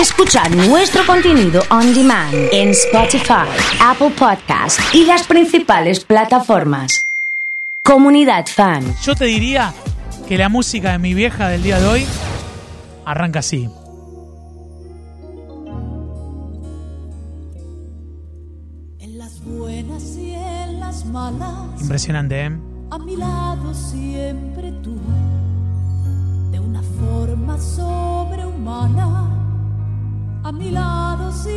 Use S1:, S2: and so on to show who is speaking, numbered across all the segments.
S1: Escuchar nuestro contenido on demand en Spotify, Apple Podcast y las principales plataformas. Comunidad Fan.
S2: Yo te diría que la música de mi vieja del día de hoy arranca así.
S3: En las buenas y en las malas,
S2: Impresionante, ¿eh?
S3: a mi lado siempre tú, de una forma sobrehumana.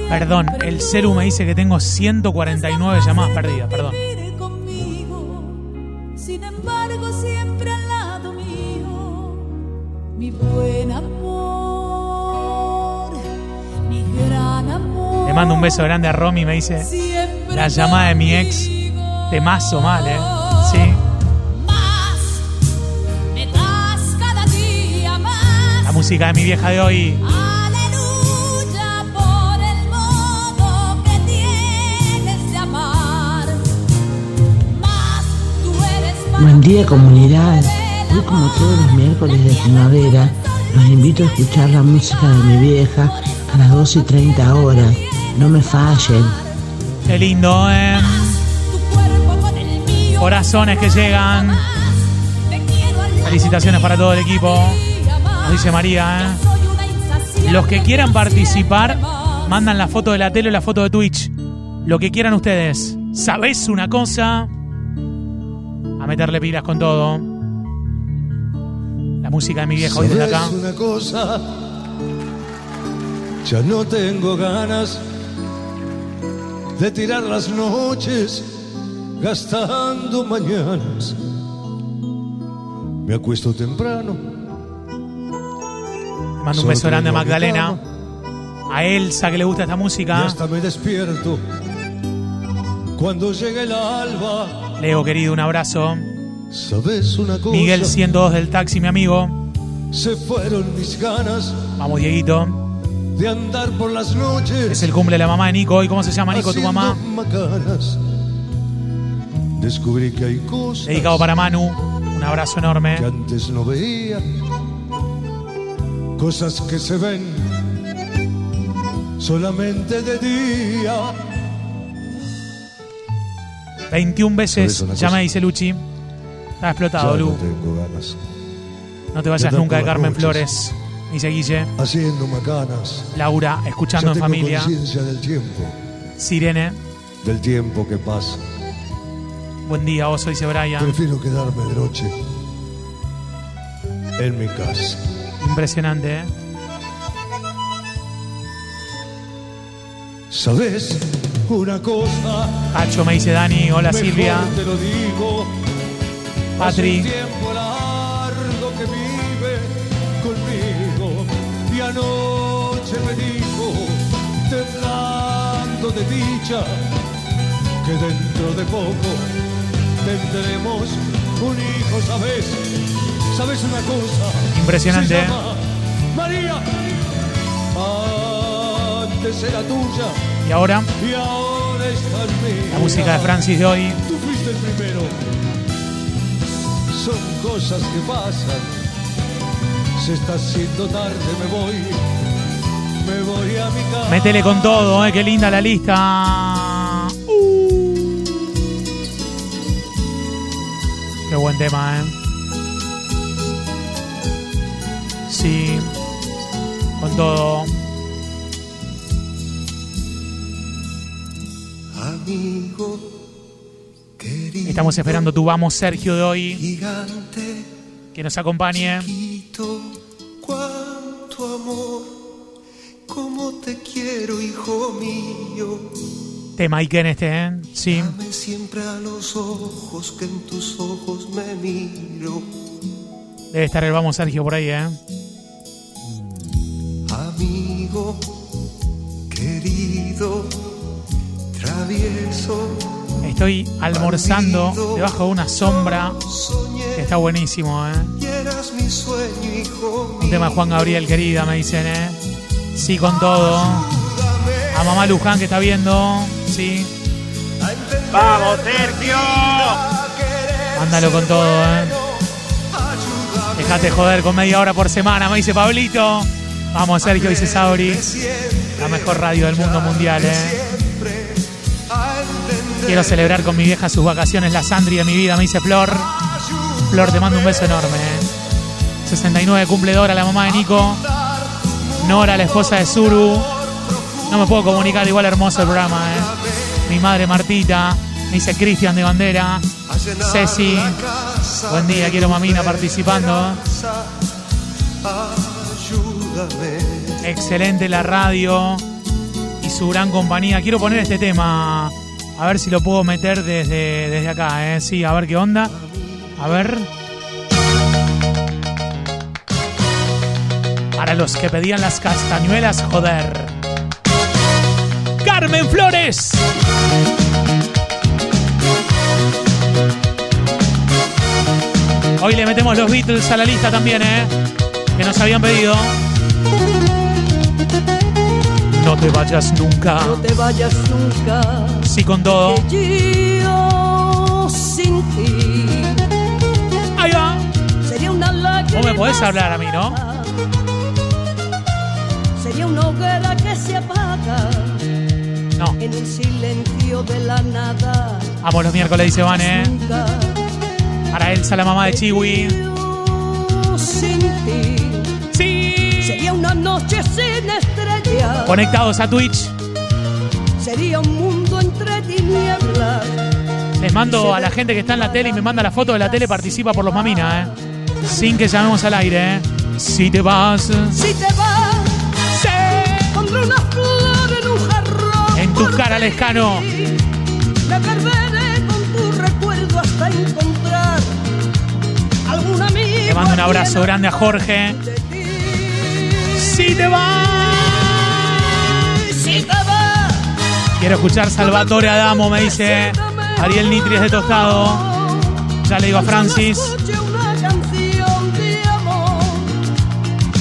S2: Perdón, el celu me dice que tengo 149 llamadas perdidas, perdón.
S3: Sin embargo siempre al lado mío, mi buen amor, mi gran amor.
S2: Le mando un beso grande a Romy, me dice. La llamada de mi ex,
S3: conmigo.
S2: Temazo mal, ¿eh? Sí.
S3: Más me das cada día más.
S2: La música de mi vieja de hoy.
S4: Buen día comunidad. Hoy como todos los miércoles de primavera, los invito a escuchar la música de mi vieja a las 12 y 30 horas. No me fallen.
S2: Qué lindo, ¿eh? Corazones que llegan. Felicitaciones para todo el equipo. Nos dice María, ¿eh? Los que quieran participar, mandan la foto de la tele o la foto de Twitch. Lo que quieran ustedes. ¿Sabés una cosa? Meterle pilas con todo. La música de mi vieja hoy desde acá.
S5: ¿Sabes una cosa? Ya no tengo ganas de tirar las noches gastando mañanas. Me acuesto temprano.
S2: Le mando un beso grande a Magdalena. A Elsa que le gusta esta
S5: Y
S2: música.
S5: hasta me despierto cuando llegue el alba.
S2: Leo querido, un abrazo.
S5: ¿Sabes una cosa?
S2: Miguel 102 del taxi, mi amigo.
S5: Se fueron mis ganas
S2: Vamos, Dieguito.
S5: de andar por las noches.
S2: Es el cumple de la mamá de Nico. ¿Hoy cómo se llama Nico, tu mamá?
S5: macanas. Descubrí que hay cosas
S2: Dedicado para Manu. Un abrazo enorme.
S5: que antes no veía. Cosas que se ven solamente de día.
S2: 21 veces
S5: ¿Sabes una
S2: ya me dice Luchi. Está explotado,
S5: no
S2: Lu.
S5: tengo ganas.
S2: No te vayas nunca de Carmen
S5: noches.
S2: Flores. Dice Guille.
S5: Haciendo macanas.
S2: Laura, escuchando
S5: ya
S2: en
S5: tengo
S2: familia.
S5: conciencia del tiempo.
S2: Sirene.
S5: Del tiempo que pasa.
S2: Buen día, vos dice Brian.
S5: Prefiero quedarme de noche en mi casa.
S2: Impresionante, ¿eh?
S5: ¿Sabes una cosa?
S2: Cacho me dice Dani. Hola Silvia.
S5: te lo digo.
S2: Patri.
S5: tiempo largo que vive conmigo y anoche me dijo, temblando de dicha, que dentro de poco tendremos un hijo, ¿sabes? ¿Sabes una cosa?
S2: Impresionante,
S5: Se
S2: ¿eh?
S5: llama María. Antes era tuya
S2: Y ahora,
S5: y ahora
S2: la música de Francis de hoy.
S5: Tú fuiste el primero. Son cosas que pasan. Se está haciendo tarde, me voy. Me voy a mi casa.
S2: Métele con todo, ¿eh? Qué linda la lista. Uh. Qué buen tema, ¿eh? Sí. Con todo. Estamos esperando tu vamos, Sergio, de hoy.
S5: gigante,
S2: Que nos acompañe.
S5: quito, cuánto amor, cómo te quiero, hijo mío.
S2: Tema este, ¿eh? Sí.
S5: Dame siempre a los ojos que en tus ojos me miro.
S2: Debe estar el vamos, Sergio, por ahí, ¿eh?
S5: Amigo, querido, travieso.
S2: Estoy almorzando debajo de una sombra. Que está buenísimo, ¿eh? Un tema de Juan Gabriel, querida, me dicen, ¿eh? Sí, con todo. A mamá Luján que está viendo. Sí.
S6: ¡Vamos, Sergio!
S2: Mándalo con todo, ¿eh? Dejate joder con media hora por semana, me dice Pablito. Vamos, Sergio, dice Sauri. La mejor radio del mundo mundial, ¿eh? Quiero celebrar con mi vieja sus vacaciones, la Sandri de mi vida, me dice Flor. Flor, te mando un beso enorme, ¿eh? 69 cumple Dora, la mamá de Nico. Nora, la esposa de Zuru. No me puedo comunicar, igual hermoso el programa, ¿eh? Mi madre Martita. Me dice Cristian de Bandera. Ceci. Buen día, quiero mamina participando. Excelente la radio y su gran compañía. Quiero poner este tema. A ver si lo puedo meter desde, desde acá, ¿eh? Sí, a ver qué onda. A ver. Para los que pedían las castañuelas, joder. Carmen Flores. Hoy le metemos los Beatles a la lista también, ¿eh? Que nos habían pedido. Te vayas nunca.
S7: No te vayas nunca.
S2: Sí con todo.
S7: Que yo sin ti
S2: Ahí va.
S7: sería una lágrima.
S2: Vos me podés hablar a mí, ¿no?
S7: Sería una hoguera que se apaga
S2: No.
S7: en el silencio de la nada.
S2: Vamos los miércoles, dice Van, ¿eh?
S7: Nunca.
S2: Para Elsa, la mamá de Chiwi.
S7: Sin ti
S2: Sí.
S7: sería una noche sin.
S2: Conectados a Twitch.
S7: Sería un mundo entre tinieblas.
S2: Les mando a la gente que está en la tele y me manda la foto de la tele, participa por los maminas, ¿eh? Sin que llamemos al aire, ¿eh? Si te vas.
S7: Si te vas, pondré una flor en un jarrón.
S2: En tu
S7: por
S2: cara,
S7: ti.
S2: Lescano.
S7: Me perderé con tu recuerdo hasta encontrar algún amigo.
S2: Le mando un abrazo grande a Jorge. Si te vas. Quiero escuchar Salvatore Adamo, me dice Ariel Nitries de Tostado. Ya le digo a Francis.
S7: escuche una canción de amor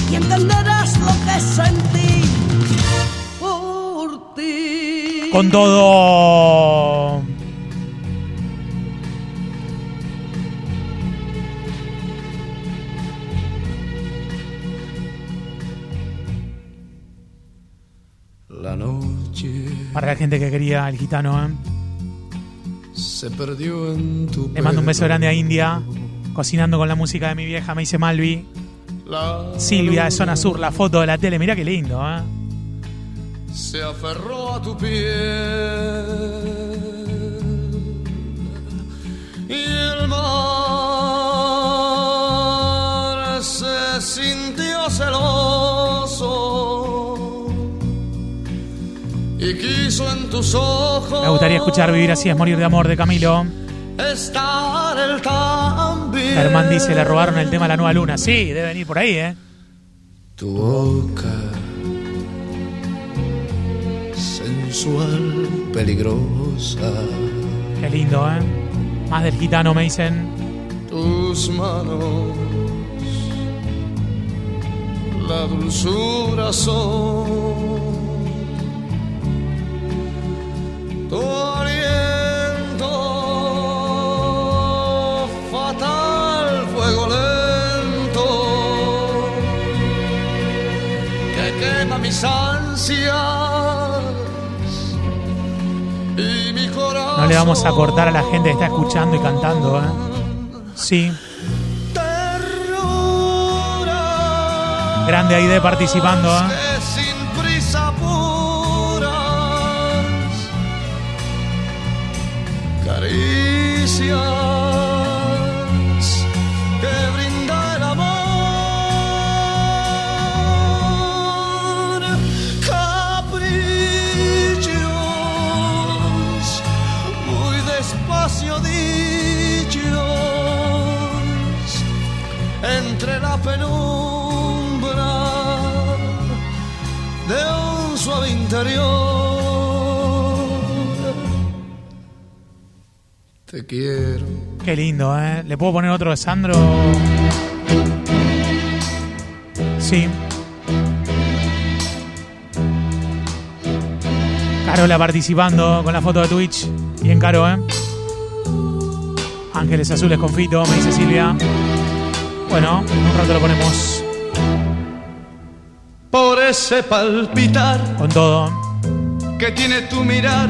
S7: y entenderás lo que sentí por ti.
S2: Con todo. Para la gente que quería el gitano, ¿eh?
S8: se perdió en tu
S2: Le mando un beso grande a India. Cocinando con la música de mi vieja, me dice Malvi.
S8: La
S2: Silvia de Zona Sur, la foto de la tele. Mirá qué lindo, ¿eh?
S8: se aferró a tu piel y el mar se sintió celoso y quiso en tus ojos
S2: Me gustaría escuchar Vivir así es morir de amor de Camilo.
S8: estar el también
S2: Germán dice, le robaron el tema a la nueva luna. Sí, debe venir por ahí, ¿eh?
S8: tu boca sensual peligrosa
S2: Qué lindo, ¿eh? Más del gitano, me dicen.
S8: tus manos la dulzura son
S2: No le vamos a cortar a la gente que está escuchando y cantando, ¿eh? Sí. Grande Aide participando, ¿eh?
S8: Te quiero.
S2: Qué lindo, ¿eh? ¿Le puedo poner otro de Sandro? Sí. Carola participando con la foto de Twitch. Bien caro, ¿eh? Ángeles Azules con Fito, me dice Silvia. Bueno, en un rato lo ponemos.
S8: por ese palpitar
S2: Con todo.
S8: que tiene tu mirar.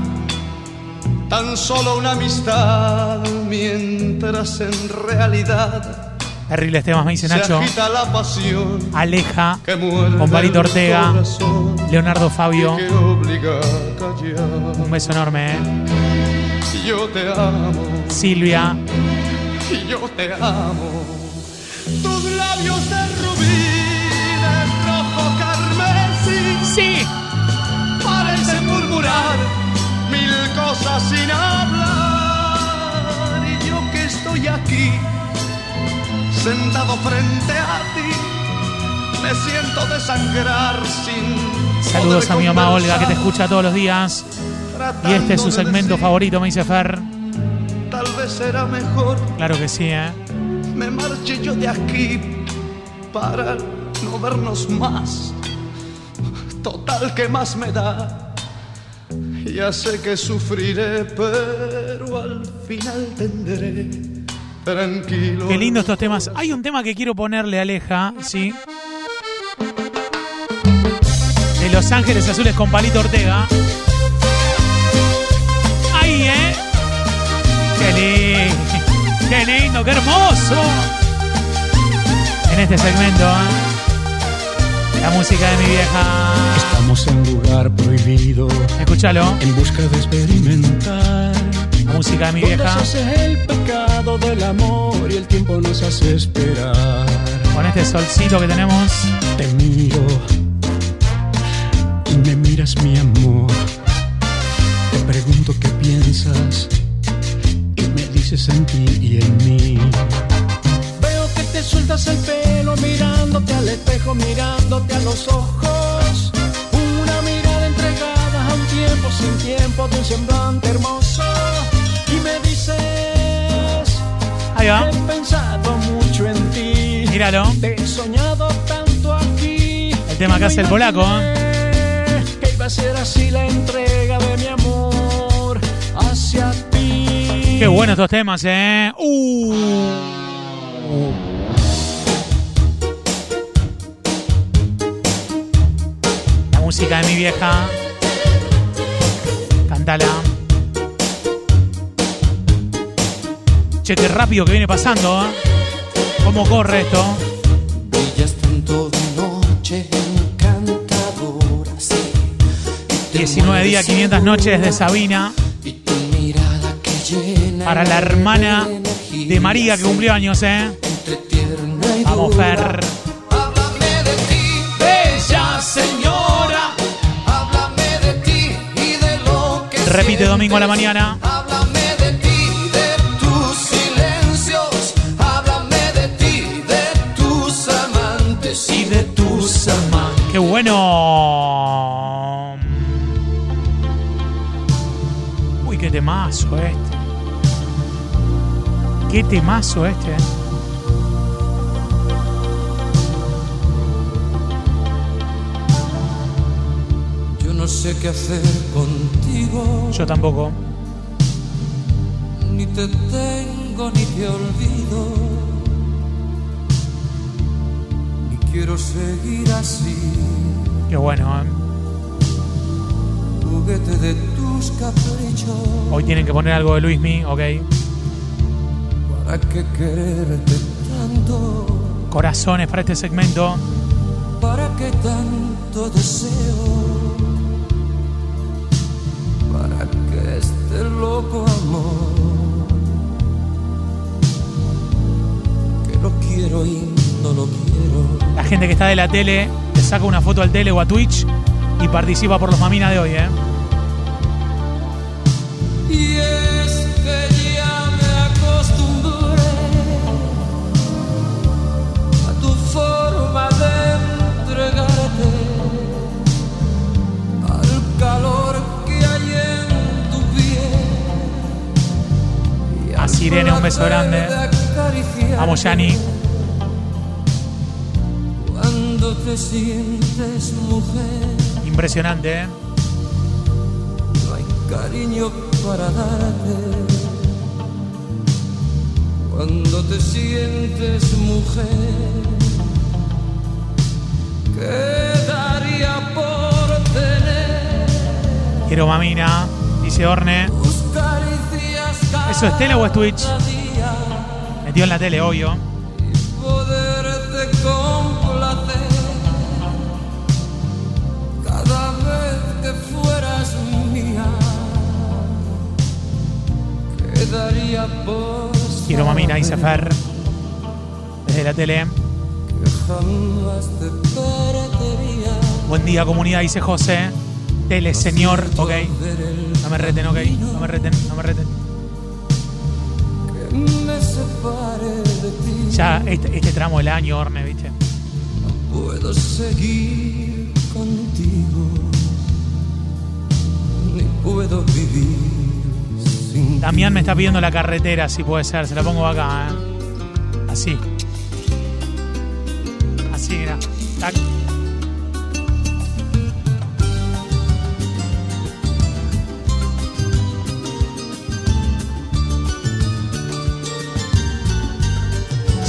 S8: tan solo una amistad, mientras en realidad
S2: Terribles temas, me dice
S8: se
S2: Nacho.
S8: agita la pasión
S2: Aleja.
S8: que el
S2: Ortega.
S8: corazón
S2: Leonardo Fabio. Un beso enorme, ¿eh?
S8: Yo te amo,
S2: Silvia.
S8: yo te amo. Tus labios de rubí, de rojo carmesí.
S2: Sí.
S8: parecen murmurar mil cosas sin hablar. Y yo que estoy aquí, sentado frente a ti, me siento desangrar sin.
S2: Saludos a mi mamá Olga que te escucha todos los días. Y este es su segmento
S8: decir,
S2: favorito, me dice Fer.
S8: Tal vez será mejor
S2: Claro que sí, ¿eh?
S8: me marche yo de aquí para no vernos más. Total, que más me da? Ya sé que sufriré, pero al final tendré tranquilo.
S2: Qué lindo estos temas. Hay un tema que quiero ponerle a Aleja, ¿sí? De Los Ángeles Azules con Palito Ortega. ¡Ay, eh! ¡Qué lindo! ¡Qué lindo! ¡Qué hermoso! En este segmento, ¿eh? La música de mi vieja.
S9: Estamos en lugar prohibido,
S2: Escúchalo.
S9: en busca de experimentar.
S2: La música de mi vieja.
S9: se hace el pecado del amor y el tiempo nos hace esperar.
S2: Con este solcito que tenemos.
S9: Te miro y me miras mi amor. Te pregunto qué piensas y me dices en ti y en mí. Veo que te sueltas el pelo mirándote al espejo, mirándote a los ojos. Una mirada entregada a un tiempo sin tiempo de un semblante hermoso. Y me dices,
S2: Ahí va.
S9: he pensado mucho en ti.
S2: Míralo.
S9: Te he soñado tanto aquí.
S2: El tema que hace el polaco,
S9: imaginé Que iba a ser así la entrega de mi amor hacia ti.
S2: Qué buenos estos temas, ¿eh? Uh. Música de mi vieja. Cántala. Che, qué rápido que viene pasando, ¿eh? ¿Cómo corre esto?
S10: Brillas tanto de noche encantadora, sí. Y te
S2: 19 días,
S10: mueves
S2: 500
S10: sin
S2: noches de Sabina.
S10: Y tu mirada que llena
S2: Para la hermana de María que cumplió años, ¿eh?
S10: Entre tierna y
S2: Vamos. Fer. Repite domingo a la mañana.
S10: Háblame de ti, de tus silencios. Háblame de ti, de tus amantes y de tus amantes.
S2: ¡Qué bueno! Uy, qué temazo este. Qué temazo este.
S10: Sé qué hacer contigo,
S2: Yo tampoco.
S10: ni te tengo ni te olvido. Ni quiero seguir así,
S2: Qué bueno, ¿eh?
S10: juguete de tus caprichos.
S2: Hoy tienen que poner algo de Luismi, ok.
S10: ¿Para qué quererte tanto?
S2: Corazones para este segmento.
S10: ¿Para qué tanto deseo? ¿Para qué este loco amor? Que lo quiero y no lo quiero.
S2: La gente que está de la tele le saca una foto al tele o a Twitch y participa por los maminas de hoy, ¿eh? Irene, un beso grande. Vamos, Yani.
S10: Cuando te sientes mujer,
S2: Impresionante, ¿eh?
S10: no hay cariño para darte. Cuando te sientes mujer, quedaría por tener
S2: Quiero mamina, dice Orne. ¿Eso es tele o es Twitch? Metió en la tele, obvio.
S10: cada vez que fueras mía. Quedaría por
S2: Quiero mamina, dice Fer. Desde la tele. Buen día, comunidad, dice José. Tele, señor. Ok. No me reten, ok. No me reten, no me reten. Ya este, este tramo del año, Orne, ¿viste?
S10: Puedo seguir contigo, ni puedo vivir sin ti.
S2: Damián me está pidiendo la carretera, si puede ser. Se la pongo acá, ¿eh? Así. Así, mira. Tac.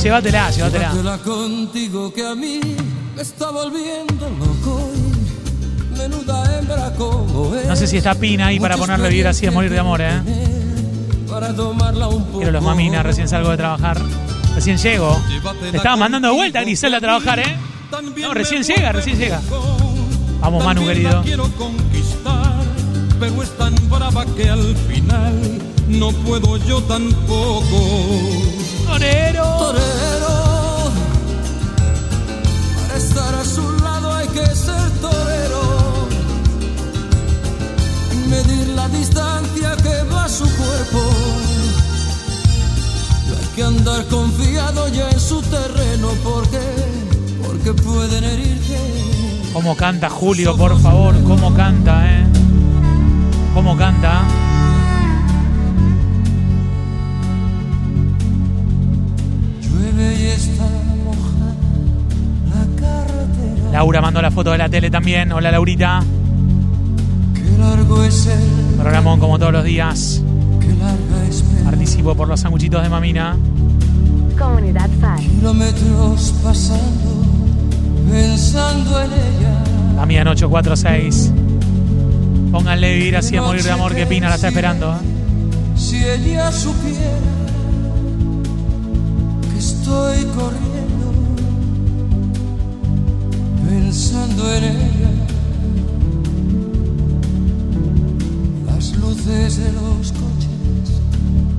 S2: Llévatela, llévatela.
S10: Llévatela contigo que a mí me está volviendo loco y menuda hembra como es.
S2: No sé si está Pina ahí para ponerle vivir así de morir de amor, ¿eh?
S10: Para tomarla un poco.
S2: Quiero los maminas, recién salgo de trabajar. Recién llego. Me estaba mandando de vuelta a Grisela a trabajar, ¿eh? No, recién llega, recién llega. Vamos, Manu, querido.
S11: quiero conquistar, pero es tan brava que al final no puedo yo tampoco.
S2: Torero.
S10: torero. Para estar a su lado hay que ser torero. Medir la distancia que va su cuerpo. No hay que andar confiado ya en su terreno porque, porque pueden herirte.
S2: ¿Cómo canta Julio, por favor? ¿Cómo canta, eh? ¿Cómo canta? Laura mandó la foto de la tele también. Hola, Laurita.
S10: Qué largo es el,
S2: Programón como todos los días.
S10: qué larga.
S2: Participo por los sanguchitos de mamina.
S1: Comunidad Fan.
S10: Kilómetros pasando, pensando en ella.
S2: Damián 846. Pónganle vivir así a morir de amor que Pina la está esperando. ¿eh?
S10: Si ella supiera que estoy corriendo, pensando en ella. Las luces de los coches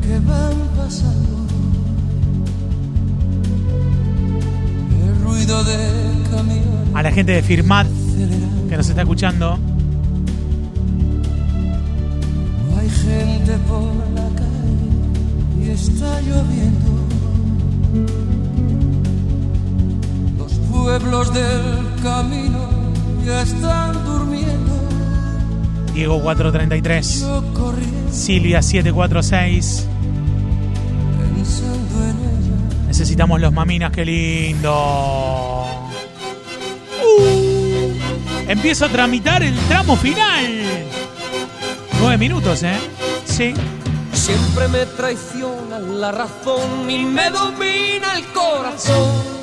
S10: que van pasando. El ruido de camiones
S2: A la gente de Firmat que nos está escuchando.
S10: No hay gente por la calle y está lloviendo. Los pueblos del camino ya están durmiendo.
S2: Diego 433.
S10: Yo corriendo
S2: Silvia 746.
S10: pensando en.
S2: Necesitamos los maminas, qué lindo. Uh, empiezo a tramitar el tramo final. Nueve minutos, ¿eh? Sí.
S10: Siempre me traiciona la razón y me domina el corazón.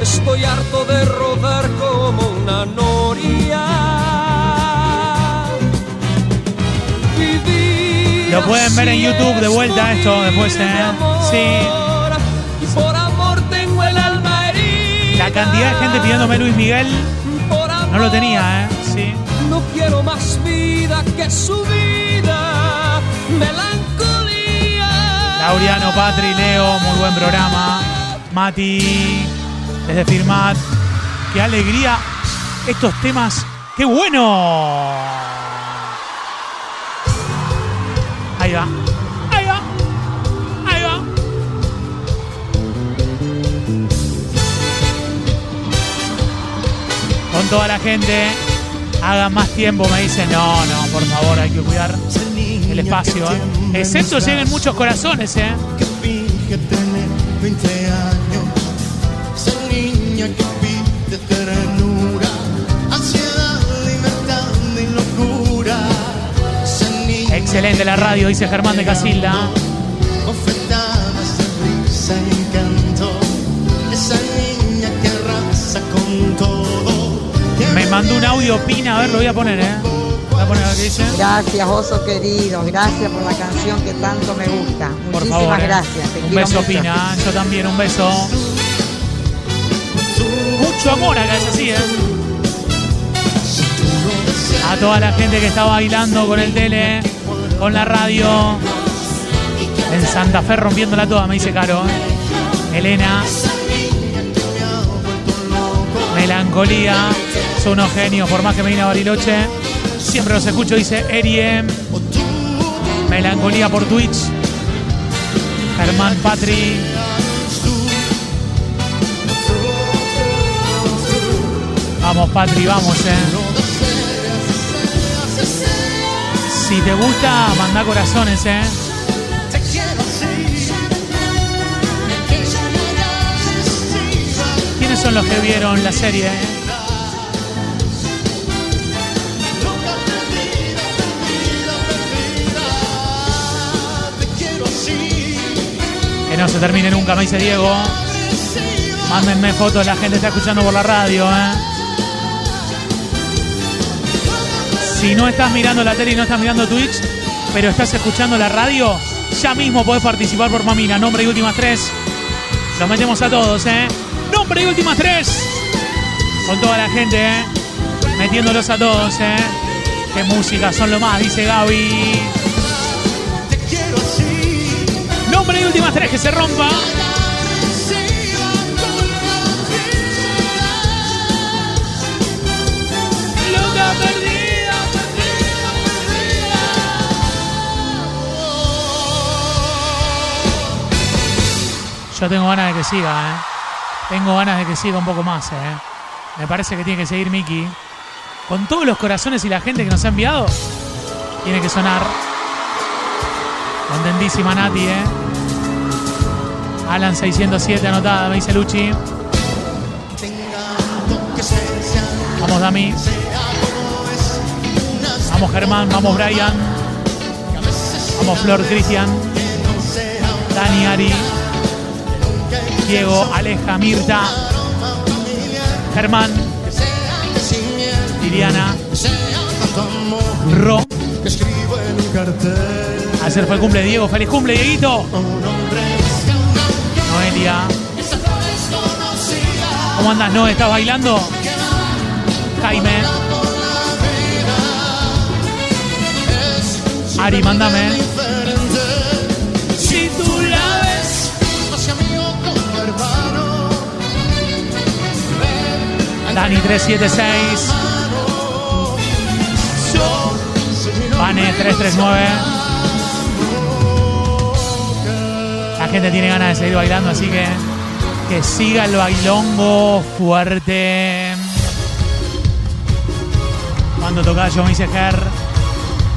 S10: Estoy harto de rodar como una noria. Vivir
S2: Lo pueden ver en YouTube de vuelta esto después, ¿eh? Sí.
S10: Por amor tengo el alma herida.
S2: La cantidad de gente pidiéndome Luis Miguel no lo tenía, ¿eh? Sí.
S10: no quiero más vida que su vida. Melancolía
S12: Laureano, Patri, Leo, muy buen programa. Mati, desde Firmat. Qué alegría estos temas. ¡Qué bueno! Ahí va. Ahí va. Ahí va. Con toda la gente. Hagan más tiempo, me dicen. No, no, por favor, hay que cuidar el espacio. ¿eh? Excepto lleguen muchos corazones, ¿eh?
S2: Que finge tener 20 años.
S12: Excelente la radio, dice Germán de Casilda. Me mandó un audio Pina, a ver, lo voy a poner, ¿eh? Voy a poner a ver qué dice.
S13: Gracias, oso querido. Gracias por la canción que tanto me gusta.
S12: Por
S13: Muchísimas
S12: favor. ¿eh?
S13: gracias. Te
S12: Un beso,
S13: mucho.
S12: Pina. Yo también, un beso. Mucho amor acá, es así, ¿eh? A toda la gente que está bailando con el tele, con la radio. En Santa Fe rompiéndola toda, me dice Caro. Elena. Melancolía. Son unos genios, por más que me vine a Bariloche. Siempre los escucho, dice Erie. Melancolía por Twitch. Germán Patri. Vamos, Patri, vamos, eh. Si te gusta, manda corazones, eh. ¿Quiénes son los que vieron la serie? eh? Que no se termine nunca, me dice Diego. Mándenme fotos, la gente está escuchando por la radio, eh. Si no estás mirando la tele y no estás mirando Twitch, pero estás escuchando la radio, ya mismo podés participar por Mamina. Nombre y últimas tres. Los metemos a todos, ¿eh? Nombre y últimas tres. Con toda la gente, ¿eh? Metiéndolos a todos, ¿eh? Qué música, son lo más, dice Gaby. Nombre y últimas tres, que se rompa. Loca Yo tengo ganas de que siga, ¿eh? Tengo ganas de que siga un poco más, ¿eh? Me parece que tiene que seguir Miki. Con todos los corazones y la gente que nos ha enviado, tiene que sonar. Contentísima Nati, ¿eh? Alan 607 anotada, me dice Luchi. Vamos, Dami. Vamos, Germán. Vamos, Brian. Vamos, Flor, Cristian. Dani, Ari. Diego, Aleja, Mirta. Germán. Liliana. Ro. Ayer fue el cumple de Diego. ¡Feliz cumple, Dieguito! Noelia. ¿Cómo andas, Noé? ¿Estás bailando? Jaime. Ari, mándame. Dani 376. Vane 339. La gente tiene ganas de seguir bailando, así que que siga el bailongo fuerte. Cuando toca yo me dice Ger.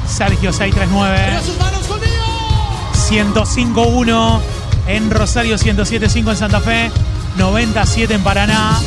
S12: Sergio 639. 105.1 en Rosario, 107.5 en Santa Fe, 97 en Paraná.